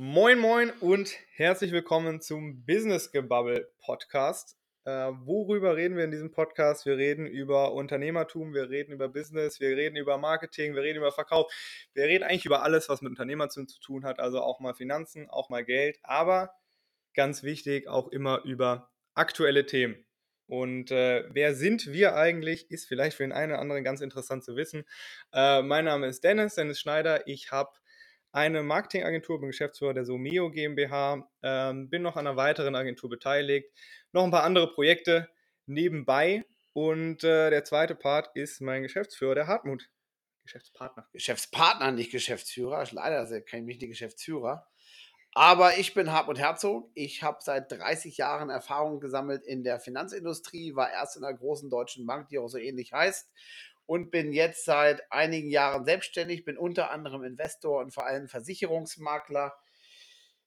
Moin, moin und herzlich willkommen zum Business Gebubble Podcast. Äh, worüber reden wir in diesem Podcast? Wir reden über Unternehmertum, wir reden über Business, wir reden über Marketing, wir reden über Verkauf. Wir reden eigentlich über alles, was mit Unternehmertum zu tun hat, also auch mal Finanzen, auch mal Geld, aber ganz wichtig, auch immer über aktuelle Themen. Und äh, wer sind wir eigentlich, ist vielleicht für den einen oder anderen ganz interessant zu wissen. Äh, mein Name ist Dennis, Dennis Schneider. Ich habe eine Marketingagentur, bin Geschäftsführer der Someo GmbH, ähm, bin noch an einer weiteren Agentur beteiligt, noch ein paar andere Projekte nebenbei und äh, der zweite Part ist mein Geschäftsführer, der Hartmut. Geschäftspartner. Geschäftspartner, nicht Geschäftsführer. Leider ist er kein wichtiger Geschäftsführer. Aber ich bin Hartmut Herzog. Ich habe seit 30 Jahren Erfahrung gesammelt in der Finanzindustrie, war erst in einer großen deutschen Bank, die auch so ähnlich heißt, und bin jetzt seit einigen Jahren selbstständig, bin unter anderem Investor und vor allem Versicherungsmakler.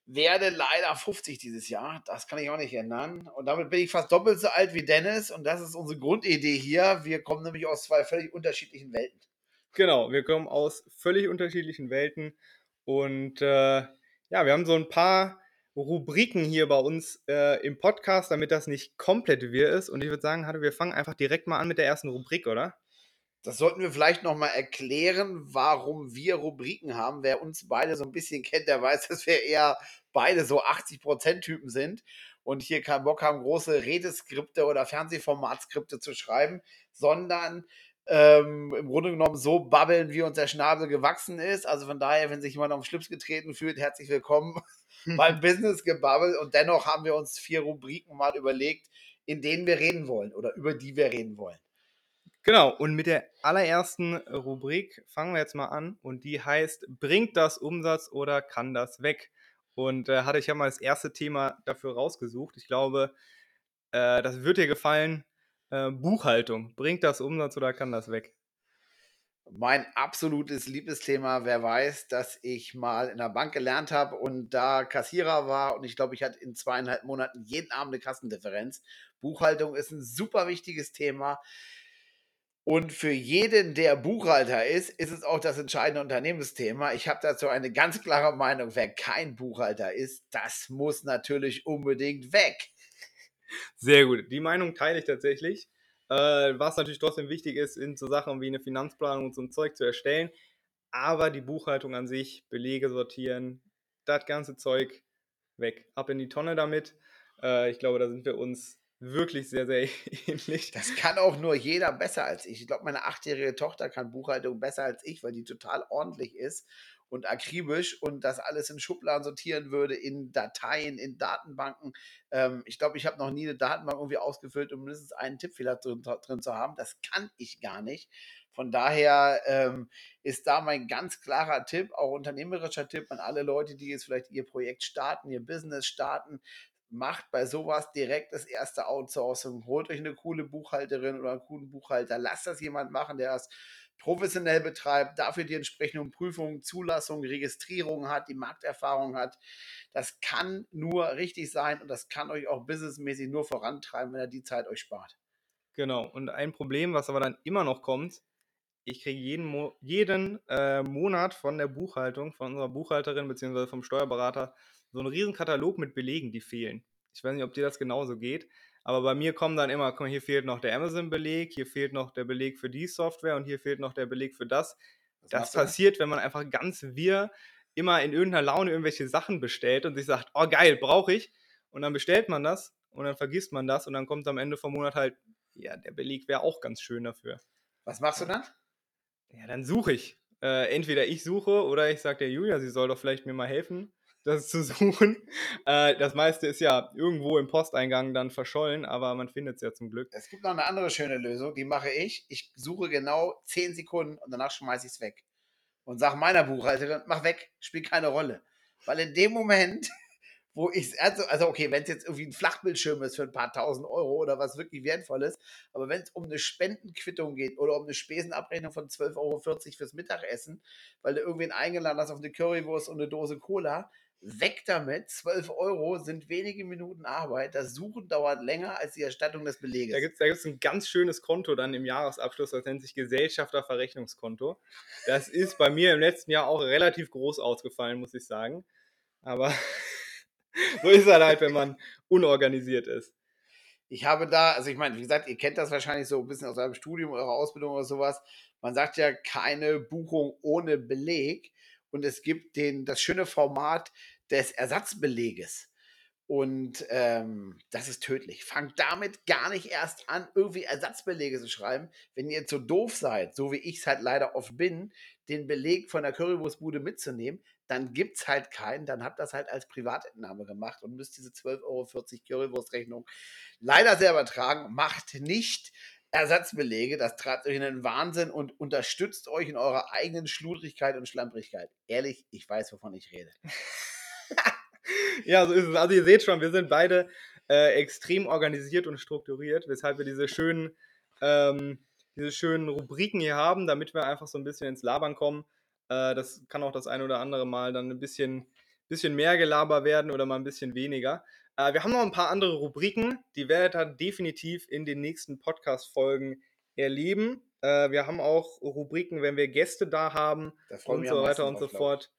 Werde leider 50 dieses Jahr, das kann ich auch nicht ändern. Und damit bin ich fast doppelt so alt wie Dennis und das ist unsere Grundidee hier. Wir kommen nämlich aus zwei völlig unterschiedlichen Welten. Genau, wir kommen aus völlig unterschiedlichen Welten und äh, ja, wir haben so ein paar Rubriken hier bei uns äh, im Podcast, damit das nicht komplett wirr ist. Und ich würde sagen, wir fangen einfach direkt mal an mit der ersten Rubrik, oder? Das sollten wir vielleicht nochmal erklären, warum wir Rubriken haben. Wer uns beide so ein bisschen kennt, der weiß, dass wir eher beide so 80%-Typen sind und hier keinen Bock haben, große Redeskripte oder Fernsehformatskripte zu schreiben, sondern ähm, im Grunde genommen so babbeln, wie uns der Schnabel gewachsen ist. Also von daher, wenn sich jemand auf den Schlips getreten fühlt, herzlich willkommen beim Business Gebabbel. Und dennoch haben wir uns vier Rubriken mal überlegt, in denen wir reden wollen oder über die wir reden wollen. Genau, und mit der allerersten Rubrik fangen wir jetzt mal an und die heißt, bringt das Umsatz oder kann das weg? Und äh, hatte ich ja mal das erste Thema dafür rausgesucht. Ich glaube, äh, das wird dir gefallen. Äh, Buchhaltung, bringt das Umsatz oder kann das weg? Mein absolutes Liebesthema, wer weiß, dass ich mal in der Bank gelernt habe und da Kassierer war und ich glaube, ich hatte in zweieinhalb Monaten jeden Abend eine Kassendifferenz. Buchhaltung ist ein super wichtiges Thema. Und für jeden, der Buchhalter ist, ist es auch das entscheidende Unternehmensthema. Ich habe dazu eine ganz klare Meinung. Wer kein Buchhalter ist, das muss natürlich unbedingt weg. Sehr gut. Die Meinung teile ich tatsächlich. Äh, was natürlich trotzdem wichtig ist, sind so Sachen wie eine Finanzplanung und so ein Zeug zu erstellen. Aber die Buchhaltung an sich, Belege sortieren, das ganze Zeug weg. Ab in die Tonne damit. Äh, ich glaube, da sind wir uns wirklich sehr, sehr ähnlich. Das kann auch nur jeder besser als ich. Ich glaube, meine achtjährige Tochter kann Buchhaltung besser als ich, weil die total ordentlich ist und akribisch und das alles in Schubladen sortieren würde, in Dateien, in Datenbanken. Ähm, ich glaube, ich habe noch nie eine Datenbank irgendwie ausgefüllt, um mindestens einen Tippfehler drin, drin zu haben. Das kann ich gar nicht. Von daher ähm, ist da mein ganz klarer Tipp, auch unternehmerischer Tipp an alle Leute, die jetzt vielleicht ihr Projekt starten, ihr Business starten macht bei sowas direkt das erste Outsourcing. Holt euch eine coole Buchhalterin oder einen coolen Buchhalter. Lasst das jemand machen, der das professionell betreibt, dafür die entsprechenden Prüfungen, Zulassungen, Registrierungen hat, die Markterfahrung hat. Das kann nur richtig sein und das kann euch auch businessmäßig nur vorantreiben, wenn er die Zeit euch spart. Genau. Und ein Problem, was aber dann immer noch kommt, ich kriege jeden, Mo jeden äh, Monat von der Buchhaltung, von unserer Buchhalterin bzw. vom Steuerberater so einen riesen Katalog mit Belegen, die fehlen. Ich weiß nicht, ob dir das genauso geht, aber bei mir kommen dann immer, komm, hier fehlt noch der Amazon-Beleg, hier fehlt noch der Beleg für die Software und hier fehlt noch der Beleg für das. Was das passiert, wenn man einfach ganz wir immer in irgendeiner Laune irgendwelche Sachen bestellt und sich sagt, oh geil, brauche ich. Und dann bestellt man das und dann vergisst man das und dann kommt am Ende vom Monat halt, ja, der Beleg wäre auch ganz schön dafür. Was machst du dann? Ja, dann suche ich. Äh, entweder ich suche oder ich sage der Julia, sie soll doch vielleicht mir mal helfen das zu suchen. Äh, das meiste ist ja irgendwo im Posteingang dann verschollen, aber man findet es ja zum Glück. Es gibt noch eine andere schöne Lösung, die mache ich. Ich suche genau 10 Sekunden und danach schmeiße ich es weg. Und sage meiner Buchhalterin, mach weg, spielt keine Rolle. Weil in dem Moment, wo ich also, also okay, wenn es jetzt irgendwie ein Flachbildschirm ist für ein paar tausend Euro oder was wirklich wertvolles, aber wenn es um eine Spendenquittung geht oder um eine Spesenabrechnung von 12,40 Euro fürs Mittagessen, weil du irgendwen eingeladen hast auf eine Currywurst und eine Dose Cola, Weg damit, 12 Euro sind wenige Minuten Arbeit. Das Suchen dauert länger als die Erstattung des Beleges. Da gibt es da gibt's ein ganz schönes Konto dann im Jahresabschluss, das nennt sich Gesellschafterverrechnungskonto. Das ist bei mir im letzten Jahr auch relativ groß ausgefallen, muss ich sagen. Aber so ist es halt, wenn man unorganisiert ist. Ich habe da, also ich meine, wie gesagt, ihr kennt das wahrscheinlich so ein bisschen aus eurem Studium, eurer Ausbildung oder sowas. Man sagt ja keine Buchung ohne Beleg. Und es gibt den, das schöne Format des Ersatzbeleges. Und ähm, das ist tödlich. Fangt damit gar nicht erst an, irgendwie Ersatzbelege zu schreiben. Wenn ihr zu doof seid, so wie ich es halt leider oft bin, den Beleg von der Currywurstbude mitzunehmen, dann gibt es halt keinen. Dann habt das halt als Privatentnahme gemacht und müsst diese 12,40 Euro Currywurstrechnung leider selber tragen. Macht nicht Ersatzbelege. Das treibt euch in den Wahnsinn und unterstützt euch in eurer eigenen Schludrigkeit und Schlamprigkeit. Ehrlich, ich weiß, wovon ich rede. ja, so ist es. Also ihr seht schon, wir sind beide äh, extrem organisiert und strukturiert, weshalb wir diese schönen, ähm, diese schönen Rubriken hier haben, damit wir einfach so ein bisschen ins Labern kommen. Äh, das kann auch das ein oder andere Mal dann ein bisschen, bisschen mehr Gelaber werden oder mal ein bisschen weniger. Äh, wir haben noch ein paar andere Rubriken, die werdet ihr definitiv in den nächsten Podcast-Folgen erleben. Äh, wir haben auch Rubriken, wenn wir Gäste da haben und so weiter und so fort.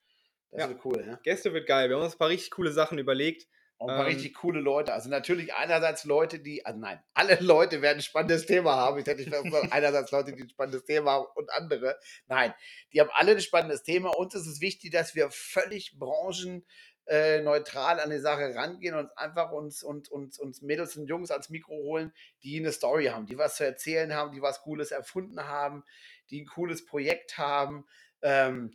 Das ja. wird cool, ne? Gäste wird geil. Wir haben uns ein paar richtig coole Sachen überlegt. Und ein paar ähm, richtig coole Leute. Also natürlich einerseits Leute, die, also nein, alle Leute werden ein spannendes Thema haben. Ich hätte nicht einerseits Leute, die ein spannendes Thema haben und andere. Nein, die haben alle ein spannendes Thema. Uns ist es wichtig, dass wir völlig branchenneutral an die Sache rangehen und einfach uns, und, uns, uns Mädels und Jungs als Mikro holen, die eine Story haben, die was zu erzählen haben, die was Cooles erfunden haben, die ein cooles Projekt haben. Ähm,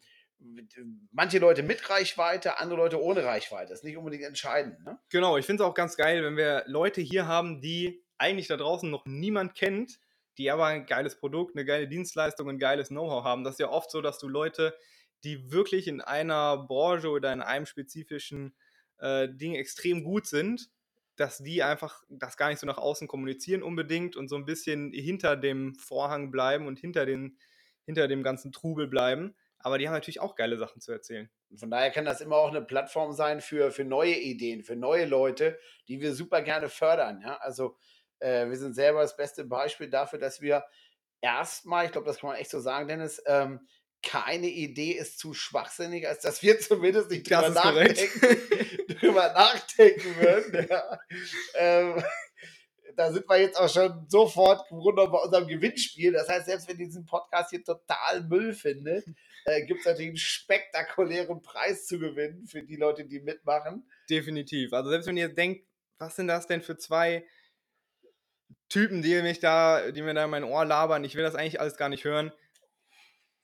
manche Leute mit Reichweite, andere Leute ohne Reichweite. Das ist nicht unbedingt entscheidend. Ne? Genau, ich finde es auch ganz geil, wenn wir Leute hier haben, die eigentlich da draußen noch niemand kennt, die aber ein geiles Produkt, eine geile Dienstleistung, ein geiles Know-how haben. Das ist ja oft so, dass du Leute, die wirklich in einer Branche oder in einem spezifischen äh, Ding extrem gut sind, dass die einfach das gar nicht so nach außen kommunizieren unbedingt und so ein bisschen hinter dem Vorhang bleiben und hinter, den, hinter dem ganzen Trubel bleiben aber die haben natürlich auch geile Sachen zu erzählen. Von daher kann das immer auch eine Plattform sein für, für neue Ideen, für neue Leute, die wir super gerne fördern. Ja? Also äh, wir sind selber das beste Beispiel dafür, dass wir erstmal, ich glaube, das kann man echt so sagen, Dennis, ähm, keine Idee ist zu schwachsinnig, als dass wir zumindest nicht drüber nachdenken, drüber nachdenken würden. Ja. Ähm, da sind wir jetzt auch schon sofort im Grunde bei unserem Gewinnspiel. Das heißt, selbst wenn ihr diesen Podcast hier total Müll findet, äh, gibt es natürlich einen spektakulären Preis zu gewinnen für die Leute, die mitmachen. Definitiv. Also selbst wenn ihr denkt, was sind das denn für zwei Typen, die mich da, die mir da in mein Ohr labern, ich will das eigentlich alles gar nicht hören.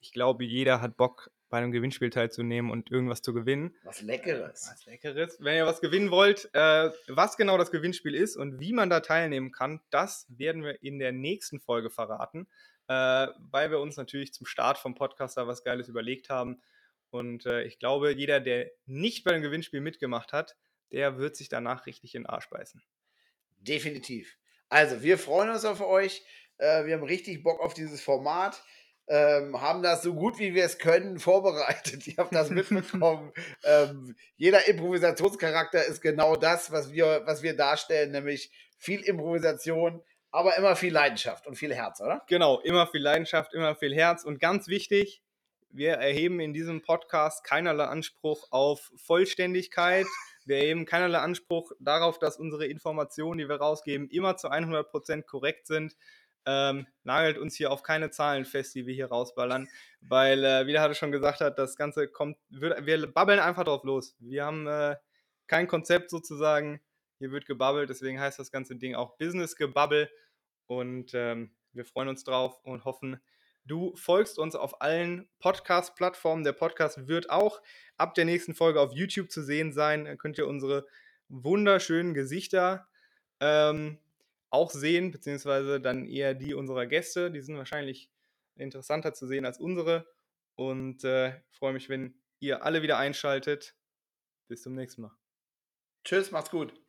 Ich glaube, jeder hat Bock, bei einem Gewinnspiel teilzunehmen und irgendwas zu gewinnen. Was Leckeres. Was Leckeres. Wenn ihr was gewinnen wollt, äh, was genau das Gewinnspiel ist und wie man da teilnehmen kann, das werden wir in der nächsten Folge verraten äh, weil wir uns natürlich zum Start vom Podcast da was Geiles überlegt haben. Und äh, ich glaube, jeder, der nicht bei dem Gewinnspiel mitgemacht hat, der wird sich danach richtig in den Arsch beißen. Definitiv. Also, wir freuen uns auf euch. Äh, wir haben richtig Bock auf dieses Format. Ähm, haben das so gut wie wir es können vorbereitet. Ihr habt das mitbekommen. ähm, jeder Improvisationscharakter ist genau das, was wir, was wir darstellen, nämlich viel Improvisation, aber immer viel Leidenschaft und viel Herz, oder? Genau, immer viel Leidenschaft, immer viel Herz. Und ganz wichtig, wir erheben in diesem Podcast keinerlei Anspruch auf Vollständigkeit. Wir erheben keinerlei Anspruch darauf, dass unsere Informationen, die wir rausgeben, immer zu 100% korrekt sind. Ähm, nagelt uns hier auf keine Zahlen fest, die wir hier rausballern, weil, äh, wie der hatte schon gesagt hat, das Ganze kommt, wir, wir babbeln einfach drauf los. Wir haben äh, kein Konzept sozusagen, hier wird gebabbelt, deswegen heißt das ganze Ding auch Business Gebabbel. Und ähm, wir freuen uns drauf und hoffen, du folgst uns auf allen Podcast-Plattformen. Der Podcast wird auch ab der nächsten Folge auf YouTube zu sehen sein. Dann könnt ihr unsere wunderschönen Gesichter ähm, auch sehen, beziehungsweise dann eher die unserer Gäste. Die sind wahrscheinlich interessanter zu sehen als unsere. Und äh, freue mich, wenn ihr alle wieder einschaltet. Bis zum nächsten Mal. Tschüss, macht's gut.